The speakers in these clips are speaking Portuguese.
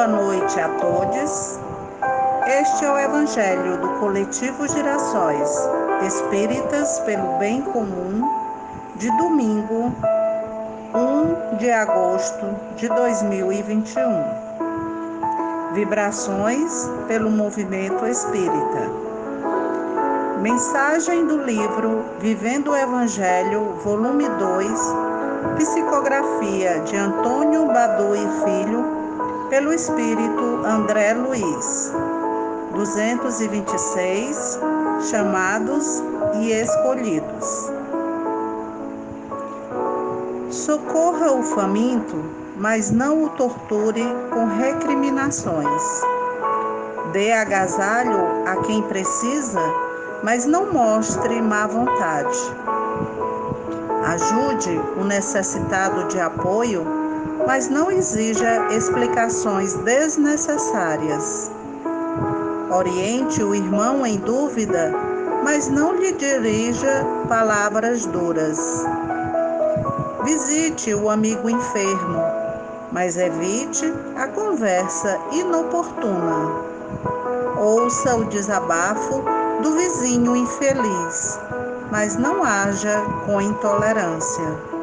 Boa noite a todos. Este é o Evangelho do Coletivo Girassóis Espíritas pelo Bem Comum, de domingo, 1 de agosto de 2021. Vibrações pelo Movimento Espírita. Mensagem do livro Vivendo o Evangelho, volume 2, psicografia de Antônio Badu e Filho, pelo Espírito André Luiz. 226 Chamados e Escolhidos. Socorra o faminto, mas não o torture com recriminações. Dê agasalho a quem precisa, mas não mostre má vontade. Ajude o necessitado de apoio, mas não exija explicações desnecessárias. Oriente o irmão em dúvida, mas não lhe dirija palavras duras. Visite o amigo enfermo, mas evite a conversa inoportuna. Ouça o desabafo do vizinho infeliz, mas não haja com intolerância.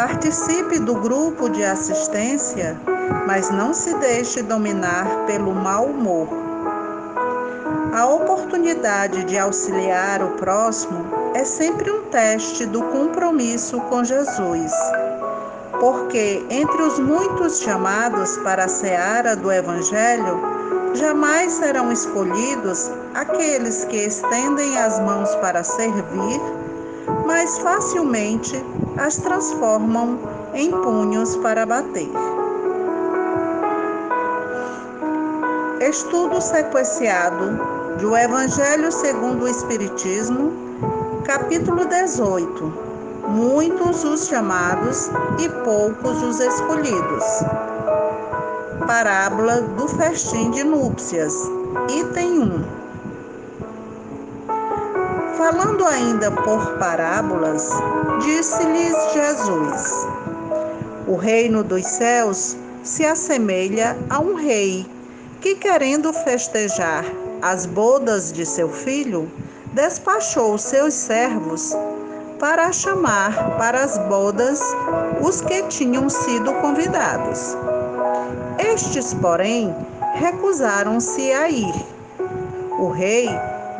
Participe do grupo de assistência mas não se deixe dominar pelo mau humor. A oportunidade de auxiliar o próximo é sempre um teste do compromisso com Jesus. Porque entre os muitos chamados para a seara do Evangelho, jamais serão escolhidos aqueles que estendem as mãos para servir, mas facilmente as transformam em punhos para bater. Estudo sequenciado do Evangelho segundo o Espiritismo, capítulo 18. Muitos os chamados e poucos os escolhidos. Parábola do festim de núpcias, item 1. Falando ainda por parábolas, disse-lhes Jesus: O reino dos céus se assemelha a um rei que, querendo festejar as bodas de seu filho, despachou seus servos para chamar para as bodas os que tinham sido convidados. Estes, porém, recusaram-se a ir. O rei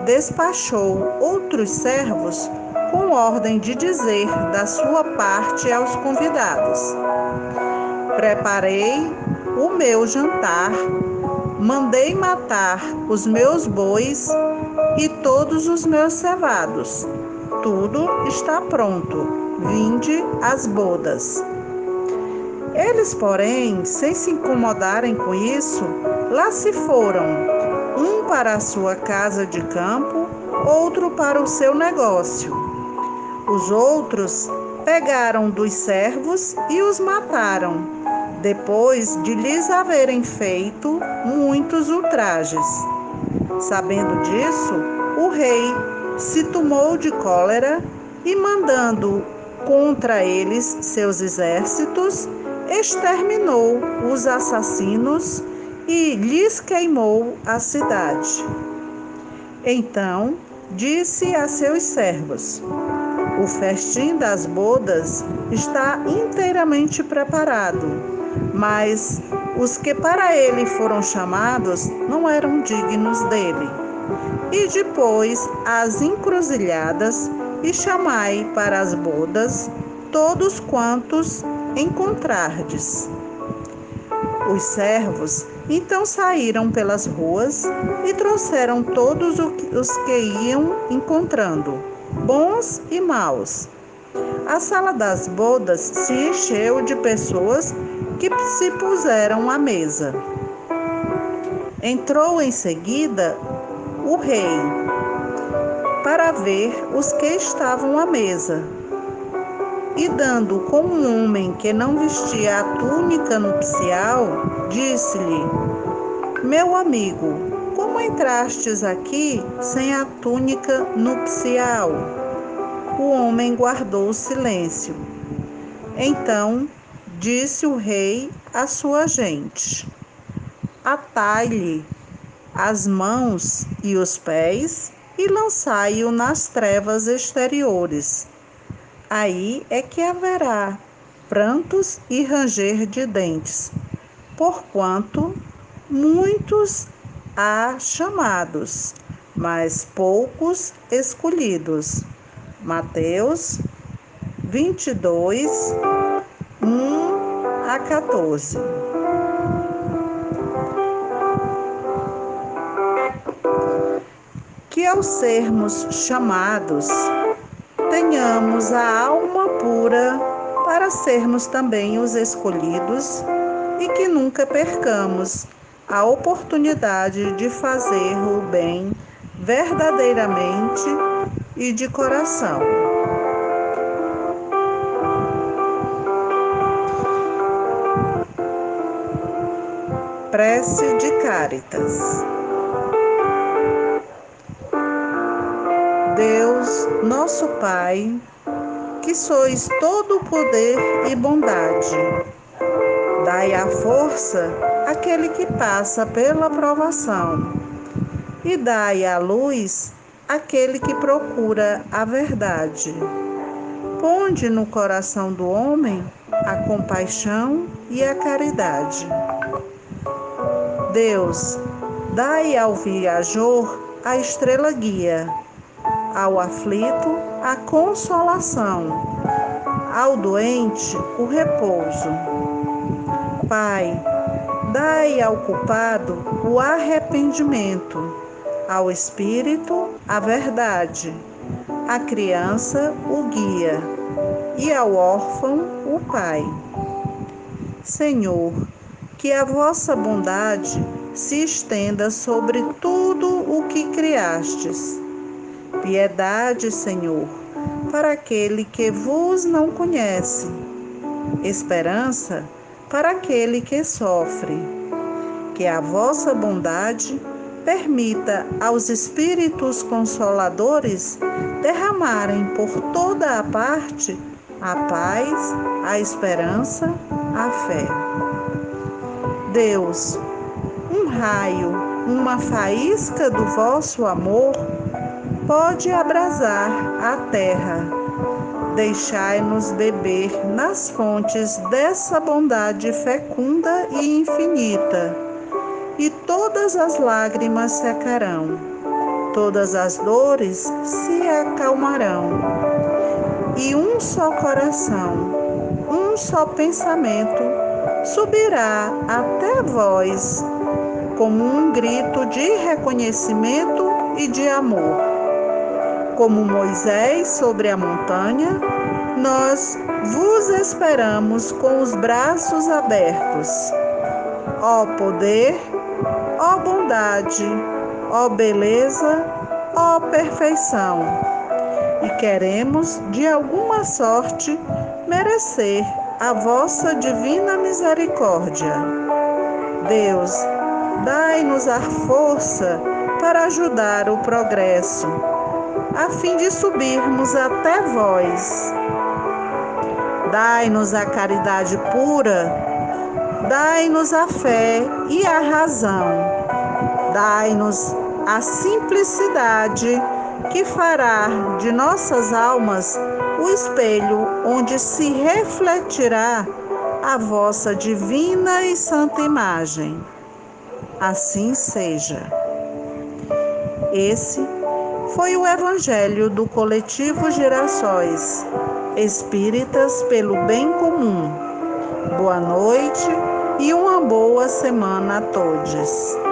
despachou outros servos com ordem de dizer da sua parte aos convidados: Preparei o meu jantar Mandei matar os meus bois e todos os meus cevados. Tudo está pronto. Vinde as bodas. Eles, porém, sem se incomodarem com isso, lá se foram, para a sua casa de campo, outro para o seu negócio. Os outros pegaram dos servos e os mataram depois de lhes haverem feito muitos ultrajes. Sabendo disso, o rei se tomou de cólera e, mandando contra eles seus exércitos, exterminou os assassinos e lhes queimou a cidade. Então disse a seus servos: O festim das bodas está inteiramente preparado mas os que para ele foram chamados não eram dignos dele. E depois as encruzilhadas, e chamai para as bodas todos quantos encontrardes. Os servos então saíram pelas ruas e trouxeram todos os que iam encontrando, bons e maus. A sala das bodas se encheu de pessoas que se puseram à mesa. Entrou em seguida o rei para ver os que estavam à mesa. E dando com um homem que não vestia a túnica nupcial, disse-lhe: Meu amigo, como entrastes aqui sem a túnica nupcial? O homem guardou silêncio. Então disse o rei a sua gente. Atai-lhe as mãos e os pés e lançai-o nas trevas exteriores. Aí é que haverá prantos e ranger de dentes, porquanto muitos há chamados, mas poucos escolhidos. Mateus 22, 1 a 14. Que ao sermos chamados, tenhamos a alma pura para sermos também os escolhidos e que nunca percamos a oportunidade de fazer o bem verdadeiramente e de coração. Prece de Cáritas. Deus, nosso Pai, que sois todo poder e bondade, dai a força àquele que passa pela provação, e dai a luz àquele que procura a verdade. Ponde no coração do homem a compaixão e a caridade. Deus, dai ao viajor a estrela guia, ao aflito a consolação, ao doente o repouso. Pai, dai ao culpado o arrependimento, ao espírito a verdade, à criança o guia e ao órfão o pai. Senhor, que a vossa bondade se estenda sobre tudo o que criastes. Piedade, Senhor, para aquele que vos não conhece. Esperança para aquele que sofre. Que a vossa bondade permita aos Espíritos Consoladores derramarem por toda a parte a paz, a esperança, a fé. Deus, um raio, uma faísca do vosso amor pode abrasar a terra. Deixai-nos beber nas fontes dessa bondade fecunda e infinita, e todas as lágrimas secarão, todas as dores se acalmarão, e um só coração, um só pensamento subirá até vós como um grito de reconhecimento e de amor. Como Moisés sobre a montanha, nós vos esperamos com os braços abertos. Ó poder, ó bondade, ó beleza, ó perfeição. E queremos, de alguma sorte, merecer a vossa divina misericórdia. Deus, dai-nos a força para ajudar o progresso, a fim de subirmos até vós. Dai-nos a caridade pura, dai-nos a fé e a razão, dai-nos a simplicidade que fará de nossas almas o espelho onde se refletirá a vossa divina e santa imagem. Assim seja. Esse foi o Evangelho do Coletivo Girassóis, Espíritas pelo Bem Comum. Boa noite e uma boa semana a todos.